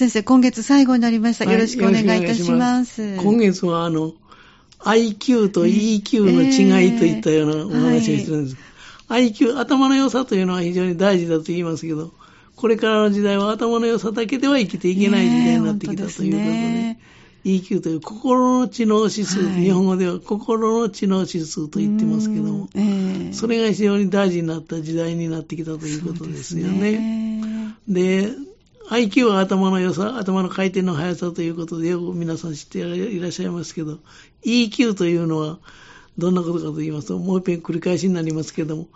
先生、今月最後になりました。よろしくお願いいたします。ます今月は、あの、IQ と EQ の違いといったようなお話をしてるんです。えーはい、IQ、頭の良さというのは非常に大事だと言いますけど、これからの時代は頭の良さだけでは生きていけない時代になってきたということで、ね、EQ という心の知能指数、はい、日本語では心の知能指数と言ってますけども、えー、それが非常に大事になった時代になってきたということですよね。で、ね、IQ は頭の良さ、頭の回転の速さということでよく皆さん知っていらっしゃいますけど、EQ というのはどんなことかと言いますと、もう一遍繰り返しになりますけども、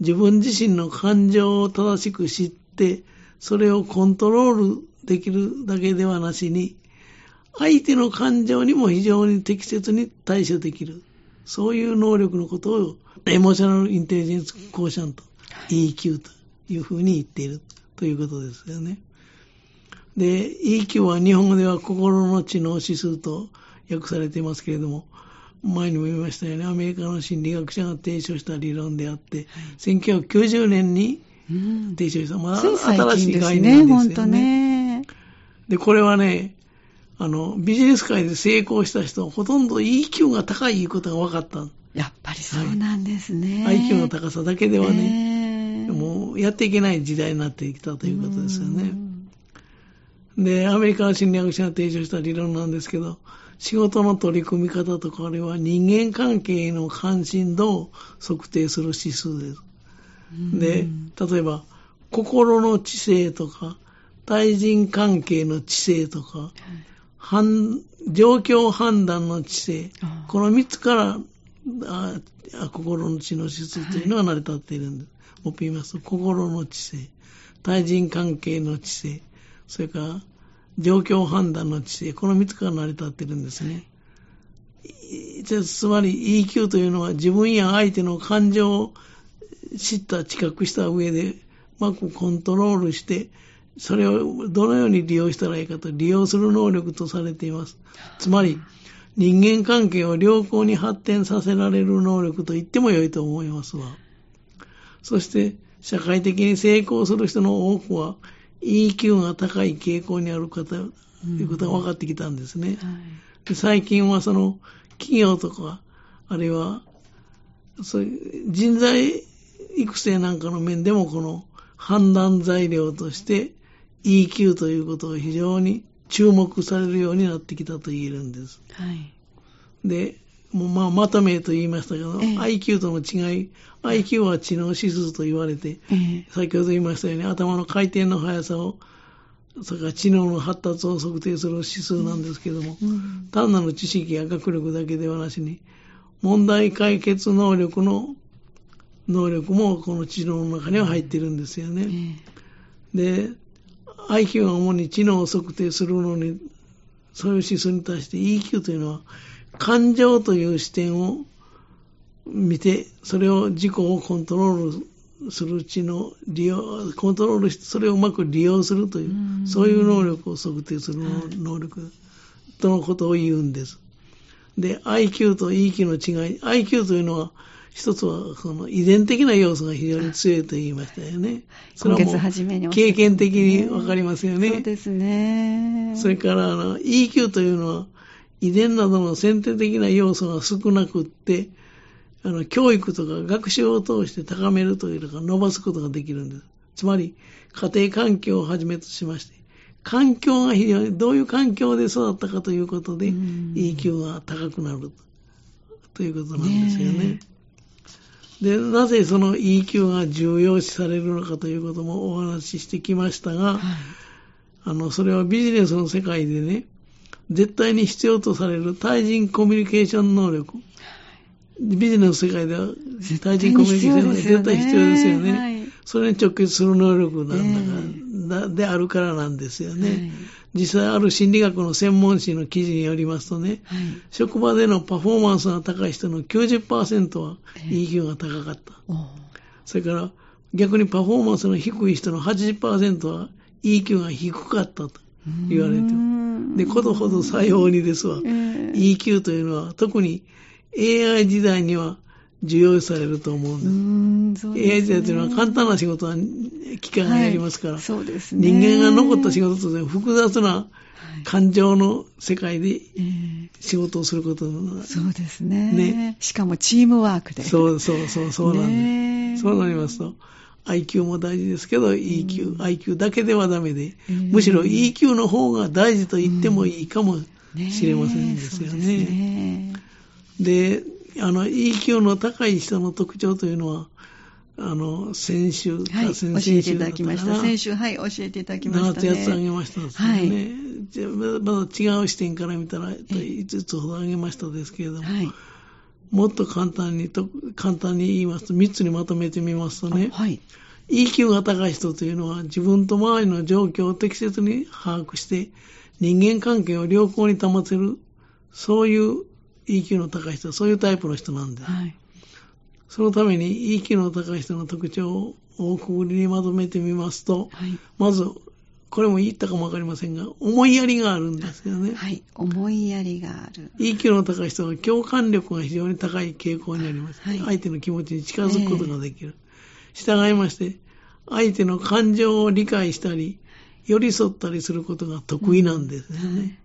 自分自身の感情を正しく知って、それをコントロールできるだけではなしに、相手の感情にも非常に適切に対処できる。そういう能力のことを、エモーショナルインテリジェンスコーシャント、EQ というふうに言っているということですよね。で、EQ は日本語では心の知能指数と訳されていますけれども、前にも言いましたよね、アメリカの心理学者が提唱した理論であって、はい、1990年に提唱した、まあ、新しい概念ですよね。ねで、これはね、あの、ビジネス界で成功した人はほとんど EQ が高いいうことが分かった。やっぱりそうなんですね。はい、IQ の高さだけではね、もうやっていけない時代になってきたということですよね。で、アメリカの心理学者が提唱した理論なんですけど、仕事の取り組み方とか、あれは人間関係への関心度を測定する指数です。で、例えば、心の知性とか、対人関係の知性とか、はい状況判断の知性、この3つからあ心の知の質というのは成り立っているんです。もっと言いますと、心の知性、対人関係の知性、それから状況判断の知性、この3つから成り立っているんですね。つまり EQ というのは自分や相手の感情を知った、知覚した上で、うまくコントロールして、それをどのように利用したらいいかと、利用する能力とされています。つまり、人間関係を良好に発展させられる能力と言っても良いと思いますわ。そして、社会的に成功する人の多くは、EQ が高い傾向にある方、ということが分かってきたんですね。で最近はその、企業とか、あるいは、そういう人材育成なんかの面でもこの判断材料として EQ ということを非常に注目されるようになってきたと言えるんです。はい。で、もうまあ、まとめと言いましたけど、ええ、IQ との違い、IQ は知能指数と言われて、え、先ほど言いましたように頭の回転の速さを、それから知能の発達を測定する指数なんですけども、うん。うん、単なる知識や学力だけではなしに、問題解決能力の能力もこの知能の中には入ってるんですよね。で、IQ が主に知能を測定するのに、そういう指数に対して EQ というのは、感情という視点を見て、それを自己をコントロールする知能、利用、コントロールして、それをうまく利用するという、うそういう能力を測定する能力とのことを言うんです。で、IQ と EQ の違い、IQ というのは、一つは、その遺伝的な要素が非常に強いと言いましたよね。それはもう経験的にわかりますよね。そうですね。それから、あの、EQ というのは、遺伝などの先天的な要素が少なくって、あの、教育とか学習を通して高めるというか伸ばすことができるんです。つまり、家庭環境をはじめとしまして、環境が非常に、どういう環境で育ったかということで、EQ が高くなるということなんですよね。で、なぜその EQ が重要視されるのかということもお話ししてきましたが、はい、あの、それはビジネスの世界でね、絶対に必要とされる対人コミュニケーション能力。ビジネスの世界では対人コミュニケーションが絶対必要ですよね。はい、それに直結する能力なんだから、えー、であるからなんですよね。はい実際ある心理学の専門誌の記事によりますとね、はい、職場でのパフォーマンスが高い人の90%は EQ が高かった。えー、それから逆にパフォーマンスの低い人の80%は EQ が低かったと言われてる。で、ことほど作用にですわ、えー、EQ というのは特に AI 時代には重要視されると思うんです。うん、ね。AI 時代というのは簡単な仕事は機械がやりますから、はいそうですね。人間が残った仕事というのは複雑な感情の世界でええ。仕事をすることのそうですね。ね。しかもチームワークで。そうそうそうそうなんです。ねえ。そうなりますと、IQ も大事ですけど、EQ、IQ だけではダメで、うんむしろ EQ の方が大事と言ってもいいかもねしれませんですよね。ねで、あの、EQ の高い人の特徴というのは、あの、先週かはい、教先々えていただきました。先週、はい、教えていただきました7ね。つやつあげましたですよね。はいまだ違う視点から見たら、5つほどあげましたですけれども、はい。もっと簡単にと、簡単に言いますと、3つにまとめてみますとね、あはい。EQ が高い人というのは自分と周りの状況を適切に把握して人間関係を良好に保てる、そういう EQ の高い人、そういうタイプの人なんです。はい。そのために EQ の高い人の特徴を大くぐりにまとめてみますと、はい。まず、これも言ったかもわかりませんが、思いやりがあるんですよね。はい。思いやりがある。EQ の高い人は共感力が非常に高い傾向にあります。はい相手の気持ちに近づくことができる。従いまして、相手の感情を理解したり、寄り添ったりすることが得意なんですよね。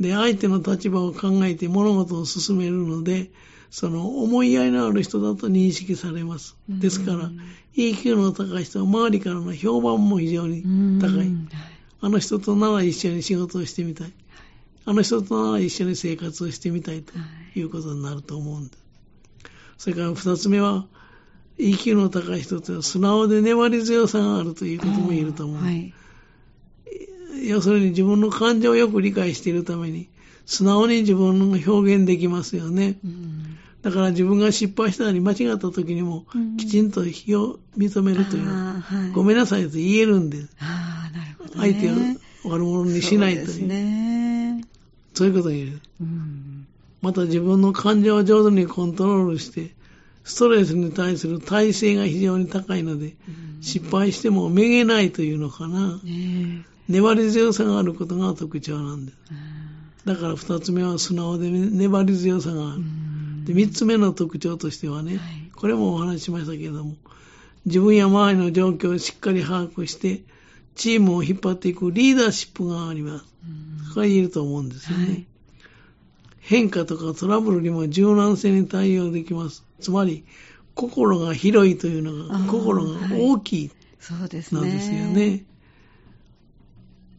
で、相手の立場を考えて物事を進めるので、その思いやりのある人だと認識されます。ですから、EQ の高い人は周りからの評判も非常に高い。うんあの人となら一緒に仕事をしてみたい。あの人となら一緒に生活をしてみたいということになると思うんです。それから二つ目は、EQ の高い人というのは素直で粘り強さがあるということも言えると思う。はい。要するに自分の感情をよく理解しているために、素直に自分の表現できますよね。うんだから自分が失敗したり間違った時にもうん、きちんと非を認めるというのは、あーはいごめんなさいと言えるんです。ああ、なるほど、相手をね。悪者にしないという。そうね。そういうことを言える。うん。また自分の感情を上手にコントロールして、ストレスに対する耐性が非常に高いので、失敗してもめげないというのかな。ね粘り強さがあることが特徴なんです。え。だから二つ目は素直で粘り強さがある。で、三つ目の特徴としてはね、はいこれもお話ししましたけれども、自分や周りの状況をしっかり把握して、チームを引っ張っていくリーダーシップがあります。これ言えると思うんですよね。はい変化とかトラブルにも柔軟性に対応できます。つまり、心が広いというのが、心が大きいそうですね。なんですよね。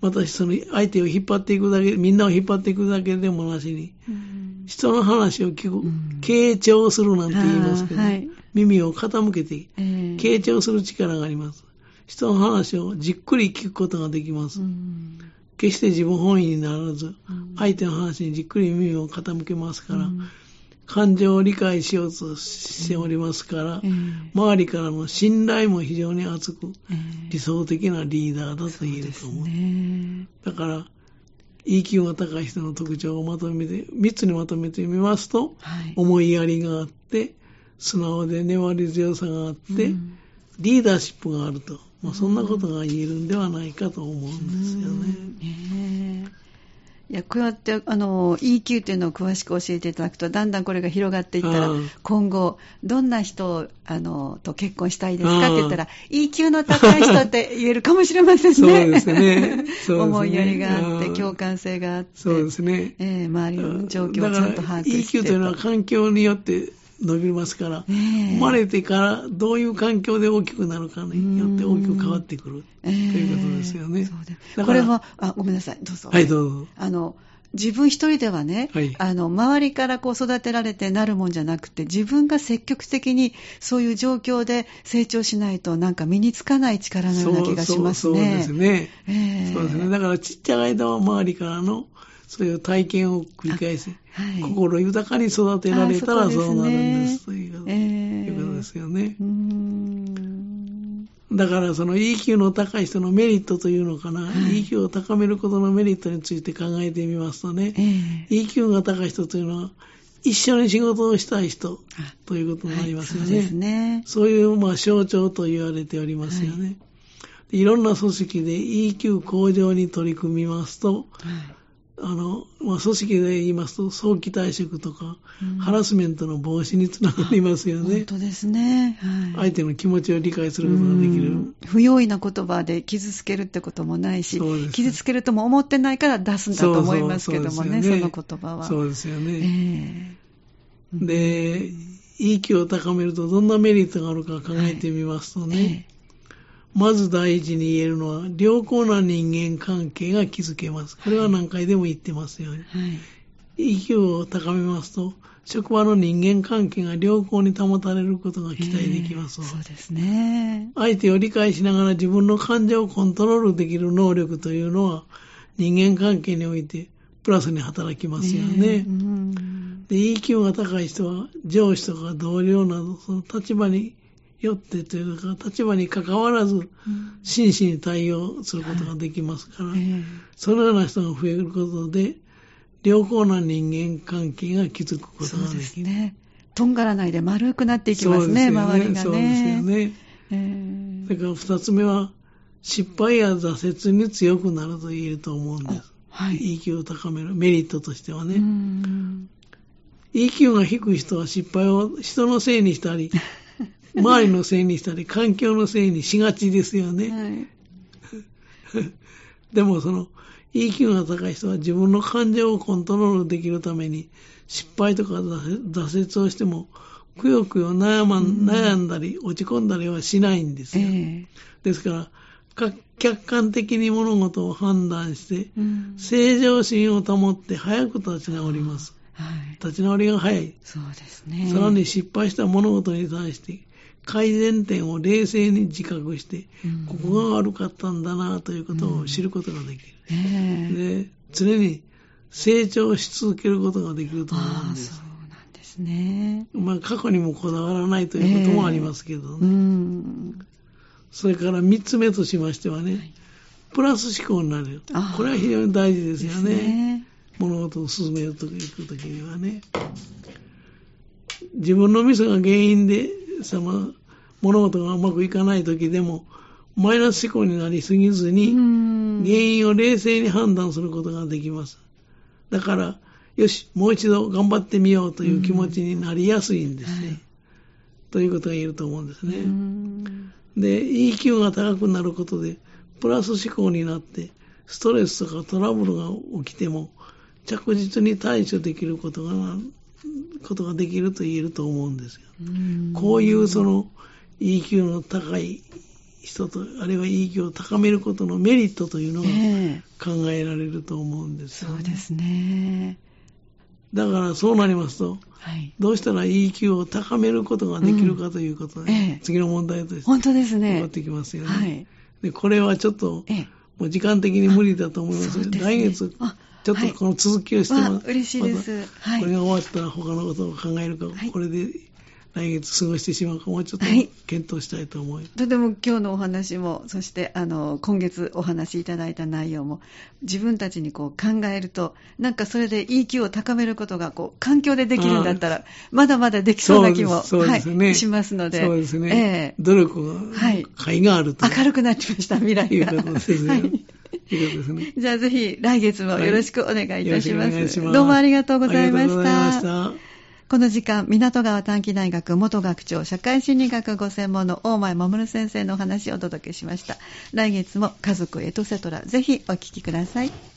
私、その相手を引っ張っていくだけ、みんなを引っ張っていくだけでもなしに、うん。人の話を聞く、うん傾聴するなんて言いますけど、はい耳を傾けて、ええ傾聴する力があります。人の話をじっくり聞くことができます。うん決して自分本位にならず、うん相手の話にじっくり耳を傾けますから、うん感情を理解しようとしておりますから、ええ周りからの信頼も非常に厚く、ええ理想的なリーダーだと言えると思う。ね。だから、EQ が高い人の特徴をまとめて、3つにまとめてみますと、はい。思いやりがあって、素直で粘り強さがあって、うん。リーダーシップがあると、まあ、そんなことが言えるんではないかと思うんですよね。ねえいやこうやってあの EQ っていうのを詳しく教えていただくとだんだんこれが広がっていったらうん。今後どんな人をあのと結婚したいですかって言ったら EQ の高い人って言えるかもしれませんね。そうですね。思いやりがあってうん。共感性があってそうですね。ええ周りの状況をちゃんと把握して EQ というのは環境によって伸びますから、ねえ生まれてからどういう環境で大きくなるかによって大きく変わってくるとええいうことですよね。そうですだからこれもあごめんなさいどうぞ。はい、どうぞ。あの自分一人ではね、はいあの周りからこう育てられてなるもんじゃなくて自分が積極的にそういう状況で成長しないとなんか身につかない力のような気がしますそうそうね。そうですね。ええそうですね。だからちっちゃい間は周りからのそういう体験を繰り返し、はい。心豊かに育てられたらあそうなるんですということ,、ええいうことですよね。だからその EQ の高い人のメリットというのかな、はい。EQ を高めることのメリットについて考えてみますとね、ええ。EQ が高い人というのは一緒に仕事をしたい人あということになりますよね。はいそうですね。そういうまあ象徴と言われておりますよね。い、ろんな組織で EQ 向上に取り組みますと、はいあの、まあ、組織で言いますと、早期退職とか、うん、ハラスメントの防止につながりますよね。本当ですね、はい。相手の気持ちを理解することができる。不用意な言葉で傷つけるってこともないし、傷つけるとも思ってないから出すんだと思いますけどもね、そ、ね、の言葉は。そうですよね。えー、で、EQ を高めるとどんなメリットがあるか考えてみますとね、はいえーまず第一に言えるのは、良好な人間関係が築けます。これは何回でも言ってますよね。はい、EQ を高めますと、職場の人間関係が良好に保たれることが期待できます、えー、そうですね。相手を理解しながら自分の感情をコントロールできる能力というのは、人間関係においてプラスに働きますよね。えーうん、で EQ が高い人は上司とか同僚などその立場によってというか、立場に関わらず、真摯に対応することができますから、はいそのような人が増えることで、良好な人間関係が築くことができる。そうですね。とんがらないで丸くなっていきますね、すね周りがね。そうですよね。えー、それから二つ目は、失敗や挫折に強くなると言えると思うんです。はい。EQ を高めるメリットとしてはね。EQ が低い人は失敗を人のせいにしたり、周りのせいにしたり、環境のせいにしがちですよね。はい、でもその、EQ が高い人は自分の感情をコントロールできるために、失敗とか挫折をしても、くよくよ悩,、ま、悩んだり、落ち込んだりはしないんですよ。えー、ですから、客観的に物事を判断して、正常心を保って早く立ち直ります。はい、立ち直りが早い。そうですね。さらに失敗した物事に対して、改善点を冷静に自覚して、ここが悪かったんだなということを知ることができる。うん、で常に成長し続けることができると思うんです。ね。まあ過去にもこだわらないということもありますけどね。えーうん、それから三つ目としましてはね、はい、プラス思考になる。これは非常に大事ですよね。ね物事を進めるというときにはね。自分のミスが原因でその物事がうまくいかない時でも、マイナス思考になりすぎずに、原因を冷静に判断することができます。だから、よし、もう一度頑張ってみようという気持ちになりやすいんですね。はい、ということが言えると思うんですね。で、EQ が高くなることで、プラス思考になって、ストレスとかトラブルが起きても、着実に対処できることがことができると言えると思うんですよ。こういうその EQ の高い人と、あるいは EQ を高めることのメリットというのが考えられると思うんですよ、ね、そうですね。だからそうなりますと、はい、どうしたら EQ を高めることができるかということで、うんええ、次の問題として本当ですね。起こってきますよね。はい、でこれはちょっと、え、もう時間的に無理だと思いますので、来月ちょっとこの続きをしても、はい、嬉しいです、はい。これが終わったら他のことを考えるか、はい、これで来月過ごしてしまうかもうちょっと検討したいと思い、とても今日のお話もそしてあの今月お話しいただいた内容も自分たちにこう考えるとなんかそれで EQ を高めることがこう環境でできるんだったらまだまだできそうな気も、ね。はい、しますので。そうですね、えー、努力が、はい、甲斐があると。明るくなってました未来が。いうことですね。はい じゃあぜひ来月もよろしくお願いいたします。はい、ますどうもありがとうございました。この時間、港川短期大学元学長、社会心理学ご専門の大前守先生のお話をお届けしました。来月も家族エトセトラ、ぜひお聞きください。